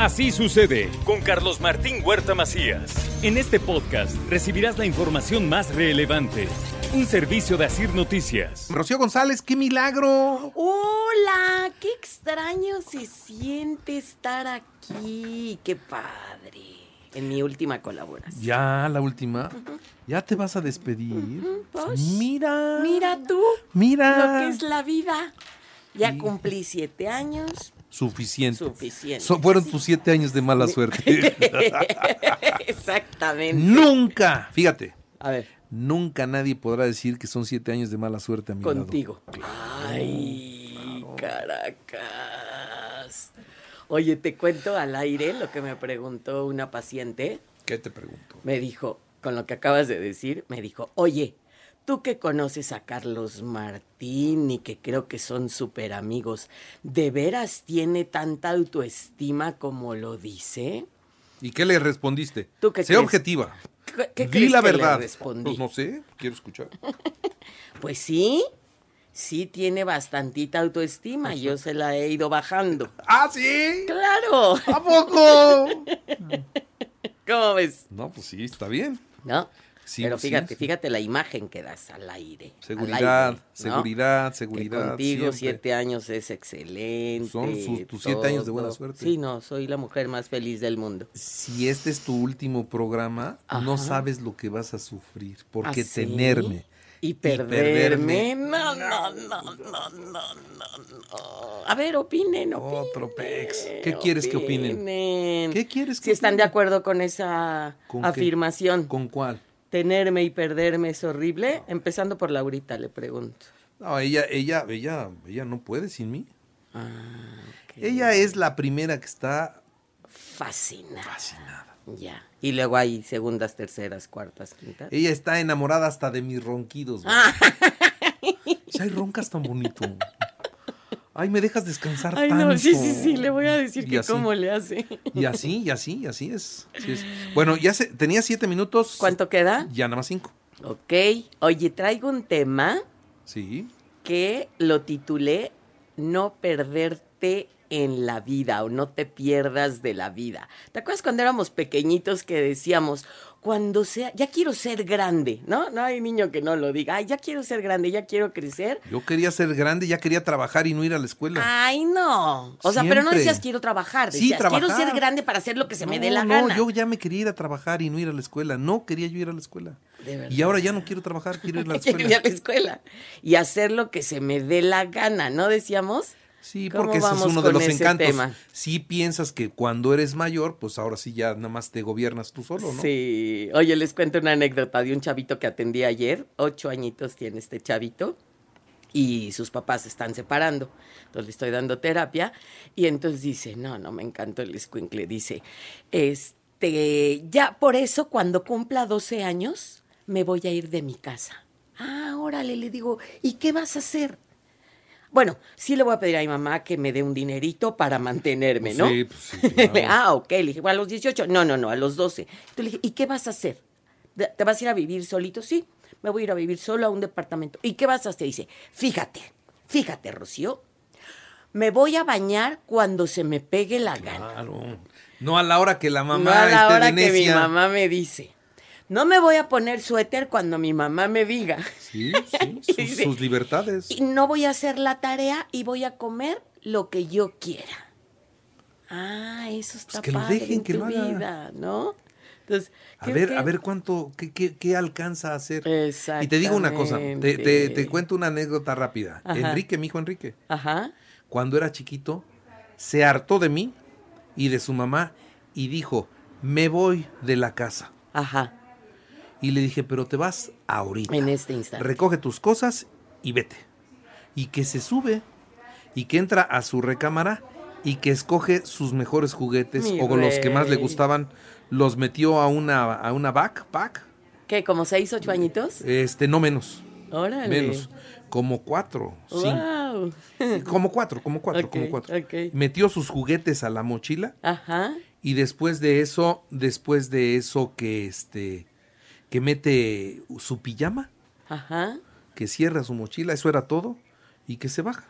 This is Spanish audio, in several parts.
Así sucede con Carlos Martín Huerta Macías. En este podcast recibirás la información más relevante. Un servicio de Asir Noticias. Rocío González, qué milagro. Hola, qué extraño se siente estar aquí. Qué padre. En mi última colaboración. Ya, la última. Ya te vas a despedir. Pues, Mira. Mira tú Mira. lo que es la vida. Ya cumplí siete años. Suficiente. Suficiente. So- fueron tus siete años de mala suerte. Exactamente. nunca, fíjate, A ver, nunca nadie podrá decir que son siete años de mala suerte a mi lado. contigo. Ay, Caracas. Oye, te cuento al aire lo que me preguntó una paciente. ¿Qué te pregunto? me dijo, con lo que acabas de decir, me dijo, oye, tú que conoces a Carlos Martín y que creo que son súper amigos, ¿de veras tiene tanta autoestima como lo dice? ¿Y qué le respondiste? ¿Tú qué Sé crees? objetiva. ¿Qué, qué Di crees la que le verdad. respondí? Pues no sé, quiero escuchar. Pues sí, sí tiene bastantita autoestima, yo se la he ido bajando. ¡Ah, sí! ¡Claro! ¿A poco? ¿Cómo ves? No, pues sí, está bien. ¿No? Sí, Pero fíjate, sí. fíjate la imagen que das al aire. al Seguridad, aire, ¿no? seguridad, Que seguridad. contigo siempre. siete años es excelente. Son sus- tus siete años de buena suerte. Sí, no, soy la mujer más feliz del mundo. Si este es tu último programa, no sabes lo que vas a sufrir. Porque ¿Ah, sí? tenerme. Y perderme. perderme. No, no, no, no, no, no. A ver, opinen, opinen. Otro pex. ¿Qué quieres que opinen? opinen. ¿Qué quieres que Si están de opinen? acuerdo con esa ¿Con qué? afirmación. ¿Con cuál? Tenerme y perderme es horrible. Empezando por Laurita, le pregunto. No, ella, ella, ella, ella no puede sin mí. Ah, ok. Ella es la primera que está Fascinada. fascinada. Ya. Y luego hay segundas, terceras, cuartas, quintas. Ella está enamorada hasta de mis ronquidos. Si hay roncas tan bonito. Ay, me dejas descansar Ay, tanto. no, sí, sí, sí, le voy a decir Y que así. cómo le hace. Y así, y así, y así es. así es. Bueno, ya se, tenía siete minutos. ¿Cuánto queda? Ya nada más cinco. Ok. Oye, traigo un tema Sí. que lo titulé No perderte en la vida o no te pierdas de la vida. ¿Te acuerdas cuando éramos pequeñitos que decíamos, cuando sea, ya quiero ser grande, ¿no? No hay niño que no lo diga, ay, ya quiero ser grande, ya quiero crecer. Yo quería ser grande, ya quería trabajar y no ir a la escuela. Ay, no. O sea, pero no decías quiero trabajar, Sí, decías quiero ser grande para hacer lo que se me No, dé la no, gana. yo ya me quería ir a trabajar y no ir a la escuela. No quería yo ir a la escuela. De verdad. Y ahora ya no quiero trabajar, quiero ir a la Quiero ir a escuela. la escuela y hacer lo que se me dé la gana, ¿no decíamos? Sí, ¿Cómo porque ese es uno de los encantos. tema? Si piensas que cuando eres mayor, pues ahora sí ya nada más te gobiernas tú solo, ¿no? Sí. Oye, les cuento una anécdota de un chavito que atendí ayer. Ocho añitos tiene este chavito. Y sus papás se están separando. Entonces le estoy dando terapia. Y entonces dice, no, no, me encantó el escuincle. Dice, este, ya por eso cuando cumpla 12 años, me voy a ir de mi casa. Ah, órale, le digo, ¿y qué vas a hacer? Bueno, sí le voy a pedir a mi mamá que me dé un dinerito para mantenerme, ¿no? Sí, pues sí, claro. ah, ok. Le dije, bueno, a los 18. No, no, no, a los 12. Entonces le dije, ¿y qué vas a hacer? ¿Te vas a ir a vivir solito? Sí, me voy a ir a vivir solo a un departamento. ¿Y qué vas a hacer? Dice, fíjate, fíjate, Rocío. Me voy a bañar cuando se me pegue la gana. Claro. No a la hora que la mamá no a la esté hora de que mi mamá me dice. No me voy a poner suéter cuando mi mamá me diga. Sí, sí, sus, libertades. Y no voy a hacer la tarea y voy a comer lo que yo quiera. Ah, eso está Pues que lo padre dejen, en que tu lo haga. vida, ¿no? Entonces, A ver, que- a ver cuánto, qué, qué, qué alcanza a hacer. Y te digo una cosa, te, te, te cuento una anécdota rápida. Ajá. Enrique, mi hijo Enrique, Ajá. cuando era chiquito, se hartó de mí y de su mamá y dijo, me voy de la casa. Ajá. Y le dije, pero te vas ahorita. En este instante. Recoge tus cosas y vete. Y que se sube y que entra a su recámara y que escoge sus mejores juguetes Mi o los que más le gustaban, los metió a una, a una backpack, ¿Qué? ¿Como seis, ocho añitos? este, no menos, Órale. menos, como cuatro, cinco, Wow. como cuatro, como cuatro, como cuatro. Metió sus juguetes a la mochila Ajá. y después de eso, después de eso que este, que mete su pijama, Ajá. que cierra su mochila, eso era todo, y que se baja.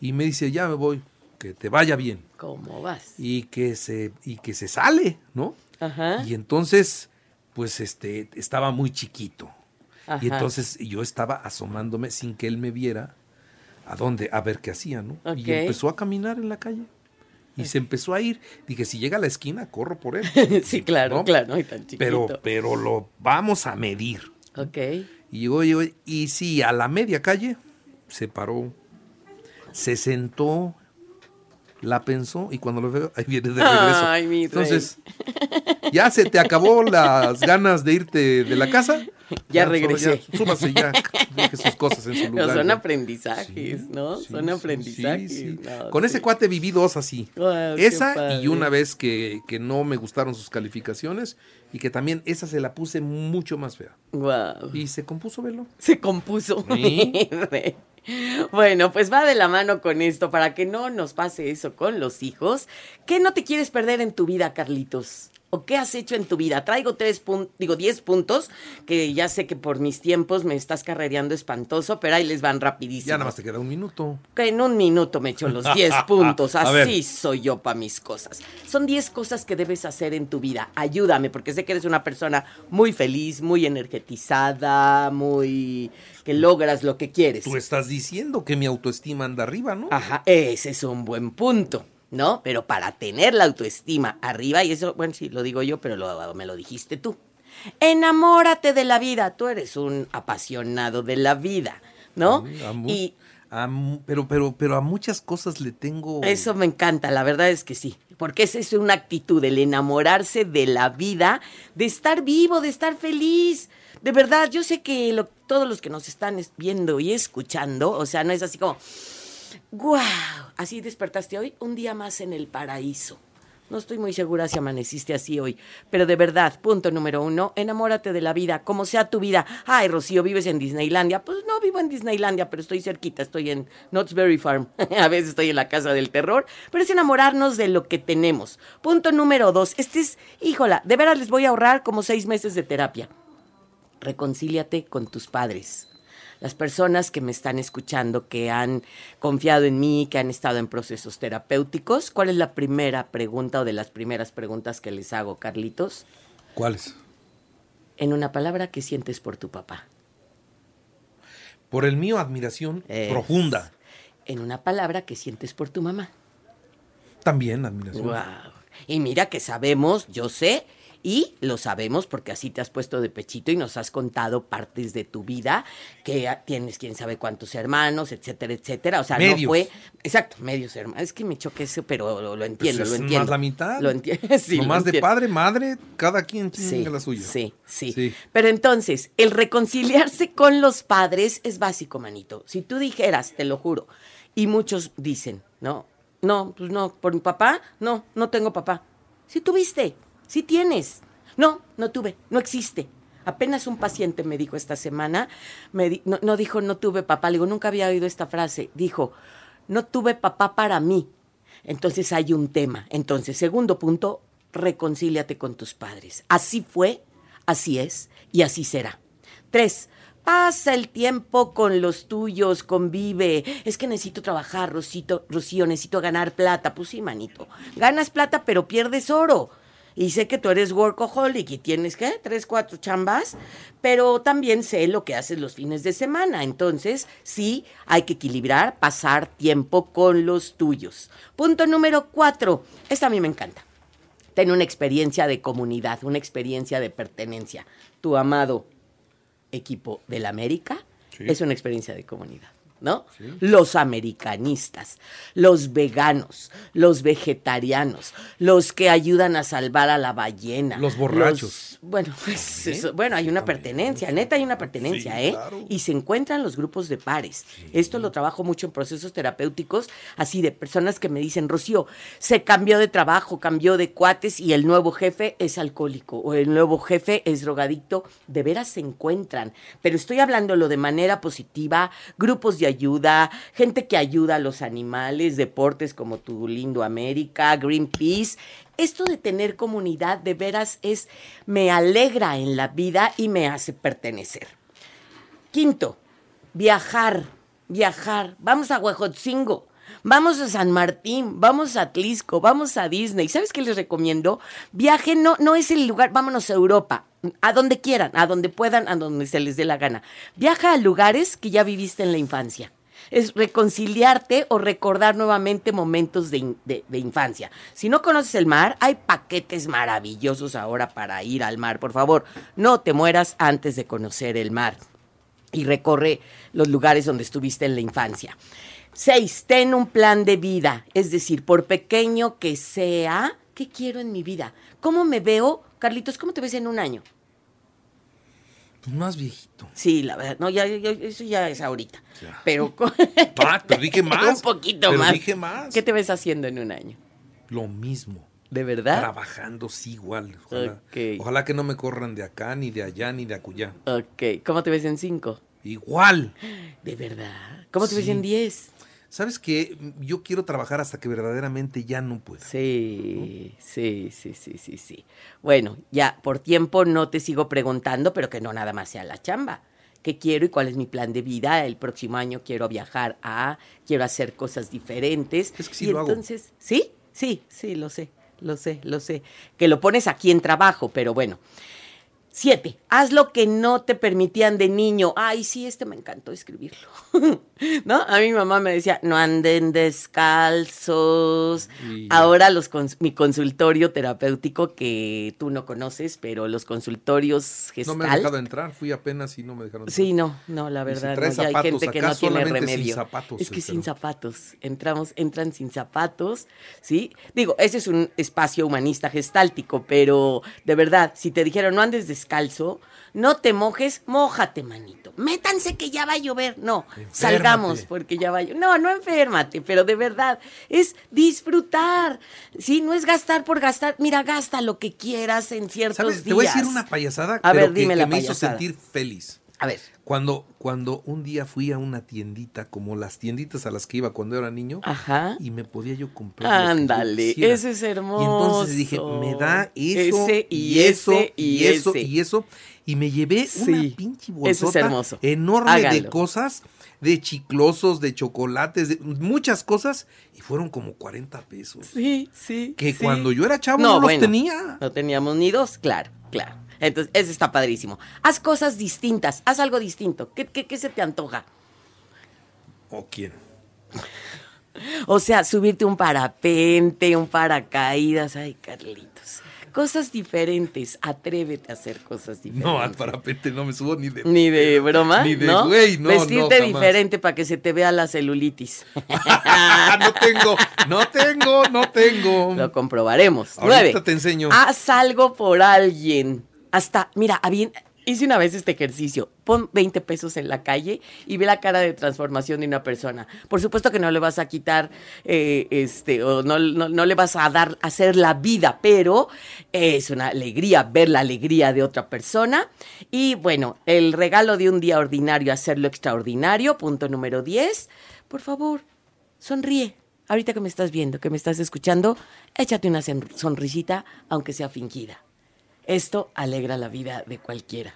Y me dice, ya me voy, que te vaya bien. ¿Cómo vas? Y que se, y que se sale, ¿no? Ajá. Y entonces, pues este, estaba muy chiquito. Ajá. Y entonces yo estaba asomándome sin que él me viera a dónde, a ver qué hacía, ¿no? Y empezó a caminar en la calle. Y se empezó a ir. Dije, si llega a la esquina, corro por él. sí, claro, ¿no? claro. Y tan chiquito. Pero, pero lo vamos a medir. Ok. Y llegó, llegó, y sí, a la media calle se paró, se sentó, la pensó y cuando lo veo, ahí viene de regreso. Ay, mi rey. Entonces, ya se te acabó las ganas de irte de la casa. Ya solo regresé. ya, súbase ya, deje sus cosas en su Pero lugar. son ya. aprendizajes, Sí, ¿no? sí, son aprendizajes. sí, sí. No, Con ese cuate viví dos así. Qué esa y una vez que, que no me gustaron sus calificaciones y que también esa se la puse mucho más fea. Guau. Y se compuso, velo. Se compuso. Sí. Bueno, pues va de la mano con esto para que no nos pase eso con los hijos. ¿Qué no te quieres perder en tu vida, Carlitos? ¿O qué has hecho en tu vida? Traigo tres puntos, digo, diez puntos, que ya sé que por mis tiempos me estás carrereando espantoso, pero ahí les van rapidísimo. Ya nada más te queda un minuto. Que en un minuto me echo los 10 puntos. Así soy yo para mis cosas. Son 10 cosas que debes hacer en tu vida. Ayúdame, porque sé que eres una persona muy feliz, muy energetizada, muy. que logras lo que quieres. Tú estás diciendo que mi autoestima anda arriba, ¿no? Ajá, ese es un buen punto, ¿no? Pero para tener la autoestima arriba, y eso, bueno, sí, lo digo yo, pero lo- me lo dijiste tú. Enamórate de la vida. Tú eres un apasionado de la vida, ¿no? Sí, a Y a mu- pero, pero, pero a muchas cosas le tengo. Eso me encanta, la verdad es que sí. Porque esa es una actitud, el enamorarse de la vida, de estar vivo, de estar feliz. De verdad, yo sé que lo- todos los que nos están es- viendo y escuchando, o sea, no es así como, ¡guau! Así despertaste hoy, un día más en el paraíso. No estoy muy segura si amaneciste así hoy, pero de verdad, punto número uno, enamórate de la vida, como sea tu vida. Ay, Rocío, ¿vives en Disneylandia? Pues no vivo en Disneylandia, pero estoy cerquita, estoy en Knott's Berry Farm. A veces estoy en la casa del terror, pero es enamorarnos de lo que tenemos. Punto número dos, este es, híjola, de veras les voy a ahorrar como seis meses de terapia. Reconcíliate con tus padres. Las personas que me están escuchando, que han confiado en mí, que han estado en procesos terapéuticos, ¿cuál es la primera pregunta o de las primeras preguntas que les hago, Carlitos? ¿Cuáles? En una palabra, ¿qué sientes por tu papá? Por el mío, admiración Es- profunda. En una palabra, ¿qué sientes por tu mamá? También admiración. Wow. Y mira que sabemos, yo sé, y lo sabemos porque así te has puesto de pechito y nos has contado partes de tu vida, que tienes quién sabe cuántos hermanos, etcétera, etcétera. O sea, no fue. Exacto, medios hermanos. Es que me choque eso, pero lo, lo entiendo, Pues lo es entiendo. más la mitad. Lo entiendo. Sí, Nomás de padre, madre, cada quien Sí, tiene la suya. sí, sí, Sí. Pero entonces, el reconciliarse con los padres es básico, manito. Si tú dijeras, te lo juro, y muchos dicen, no, no, pues no, por mi papá, no, no tengo papá. Si tuviste, si tienes. No, no tuve, no existe. Apenas un paciente me dijo esta semana, me no dijo no tuve papá, le digo, nunca había oído esta frase, dijo, no tuve papá para mí. Entonces hay un tema. Entonces, segundo punto, reconcíliate con tus padres. Así fue, así es y así será. Tres, pasa el tiempo con los tuyos, convive. Es que necesito trabajar, Rosito, Rocío, necesito ganar plata. Pues sí, manito. Ganas plata, pero pierdes oro. Y sé que tú eres workaholic y tienes, ¿qué? Tres, cuatro chambas, pero también sé lo que haces los fines de semana. Entonces, sí, hay que equilibrar, pasar tiempo con los tuyos. Punto número cuatro. Esta a mí me encanta. Ten una experiencia de comunidad, una experiencia de pertenencia. Tu amado equipo del América Sí. es una experiencia de comunidad. ¿No? Los americanistas, los veganos, los vegetarianos, los que ayudan a salvar a la ballena. Los borrachos. los- bueno, pues, eso- bueno, hay una pertenencia, neta hay una pertenencia, Sí, ¿eh? claro. Y se encuentran los grupos de pares. Esto lo trabajo mucho en procesos terapéuticos, así de personas que me dicen, Rocío, se cambió de trabajo, cambió de cuates y el nuevo jefe es alcohólico o el nuevo jefe es drogadicto. De veras se encuentran. Pero estoy hablándolo de manera positiva, grupos de ayuda, gente que ayuda a los animales, deportes como tu lindo América, Greenpeace. Esto de tener comunidad de veras es, me alegra en la vida y me hace pertenecer. Quinto, viajar, viajar. Vamos a Huejotzingo, vamos a San Martín, vamos a Atlisco, vamos a Disney. ¿Sabes qué les recomiendo? Viajen, no, no es el lugar, vámonos a Europa, a donde quieran, a donde puedan, a donde se les dé la gana. Viaja a lugares que ya viviste en la infancia. Es reconciliarte o recordar nuevamente momentos de, de infancia. Si no conoces el mar, hay paquetes maravillosos ahora para ir al mar. Por favor, no te mueras antes de conocer el mar y recorre los lugares donde estuviste en la infancia. Seis, ten un plan de vida, es decir, por pequeño que sea, ¿qué quiero en mi vida? ¿Cómo me veo? Carlitos, ¿cómo te ves en un año? Pues más viejito. Sí, la verdad, no, ya, ya- eso ya es ahorita. Ya. Pero, Ah, pero dije más. un poquito Pero más. dije más. ¿Qué te ves haciendo en un año? Lo mismo. ¿De verdad? Trabajando, sí, igual. Ojalá, ojalá que no me corran de acá, ni de allá, ni de acullá. Ok, ¿cómo te ves en cinco? Igual. ¿De verdad? ¿Cómo te ves en diez? ¿Sabes qué? Yo quiero trabajar hasta que verdaderamente ya no pueda. Sí, sí, sí, sí, sí, sí. Bueno, ya por tiempo no te sigo preguntando, pero que no nada más sea la chamba. ¿Qué quiero y cuál es mi plan de vida? El próximo año quiero viajar a, quiero hacer cosas diferentes. Es que sí y lo hago. entonces, sí, sí, sí, lo sé, lo sé, lo sé. Que lo pones aquí en trabajo, pero bueno. Siete, haz lo que no te permitían de niño. Ay, sí, este me encantó escribirlo. ¿No? A mi mamá me decía, no anden descalzos. Ahora los cons- mi consultorio terapéutico que tú no conoces, pero los consultorios No gestal. me han dejado entrar, fui apenas y no me dejaron Sí, entrar. no, no, la si verdad, no, hay gente que no tiene sin remedio. zapatos, es que este, sin ¿no? zapatos, entramos, entran sin zapatos, ¿sí? Digo, ese es un espacio humanista gestáltico, pero de verdad, si te dijeron no andes descalzo, no te mojes, mójate, manito. Métanse que ya va a llover. No, salgamos porque ya va a llover. No, no enférmate, pero de verdad, es disfrutar. Sí, no es gastar por gastar. Mira, gasta lo que quieras en ciertos ¿Sabes? días. Te voy a decir una payasada, A pero ver, que, dime que la me hizo sentir feliz. A ver. Cuando, cuando un día fui a una tiendita, como las tienditas a las que iba cuando era niño, Ajá. y me podía yo comprar. Ándale, eso es Y hermoso. entonces dije, me da eso, Ese y, eso, y eso, ese. y eso. Y me llevé Sí, una pinche eso es bolsota hermoso. enorme de cosas, de chiclosos, de chocolates, de muchas cosas, y fueron como 40 pesos. Sí, sí. Que sí. cuando yo era chavo no, los bueno, tenía. No teníamos ni dos, claro, claro. Entonces, eso está padrísimo. Haz cosas distintas, haz algo distinto. ¿Qué, qué, qué se te antoja? ¿O quién? O sea, subirte un parapente, un paracaídas. Ay, Carlitos. Cosas diferentes. Atrévete a hacer cosas diferentes. No, al parapente no me subo ni de... Ni de broma, Ni de ¿no? güey, no, no, Vestirte diferente para que se te vea la celulitis. no tengo, no tengo, no tengo. Lo comprobaremos. Ahorita Nueve. te enseño. Haz algo por alguien. Hasta, mira, había- hice una vez este ejercicio. Pon 20 pesos en la calle y ve la cara de transformación de una persona. Por supuesto que no le vas a quitar, eh, este, o no, no- no le vas a dar, hacer la vida, pero es una alegría ver la alegría de otra persona. Y bueno, el regalo de un día ordinario, hacerlo extraordinario. Punto número 10. Por favor, sonríe. Ahorita que me estás viendo, que me estás escuchando, échate una sonrisita, aunque sea fingida. Esto alegra la vida de cualquiera.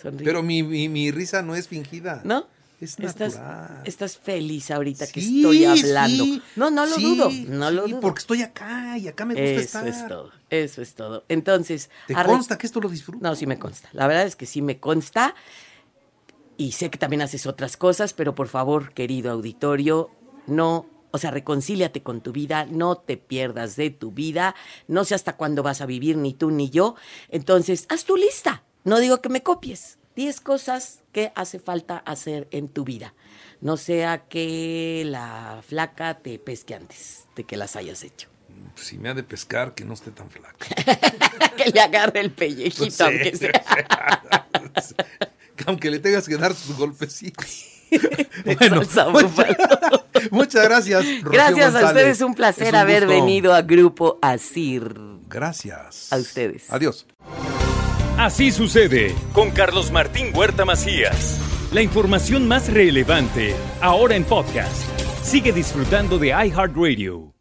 Sonríe. Pero mi, mi, mi risa no es fingida. ¿No? Es estás, natural. estás feliz ahorita que estoy hablando. sí, no, no lo sí, dudo. No lo dudo. porque estoy acá y acá me gusta Eso estar. es todo. Eso es todo. Entonces. ¿Te arre- consta que esto lo disfruto? No, sí me consta. La verdad es que sí me consta. Y sé que también haces otras cosas, pero por favor, querido auditorio, no, o sea, reconcíliate con tu vida, no te pierdas de tu vida, no sé hasta cuándo vas a vivir, ni tú ni yo. Entonces, haz tu lista. No digo que me copies, 10 cosas que hace falta hacer en tu vida. No sea que la flaca te pesque antes de que las hayas hecho. Si me ha de pescar, que no esté tan flaca. que le agarre el pellejito, Pues sí, aunque sea. Aunque le tengas que dar sus golpecitos. Bueno, muchas- gracias. Rocío Gracias a ustedes, un placer un haber gusto. venido a Grupo Asir. Gracias. A ustedes. Adiós. Así sucede con Carlos Martín Huerta Macías. La información más relevante ahora en podcast. Sigue disfrutando de iHeartRadio.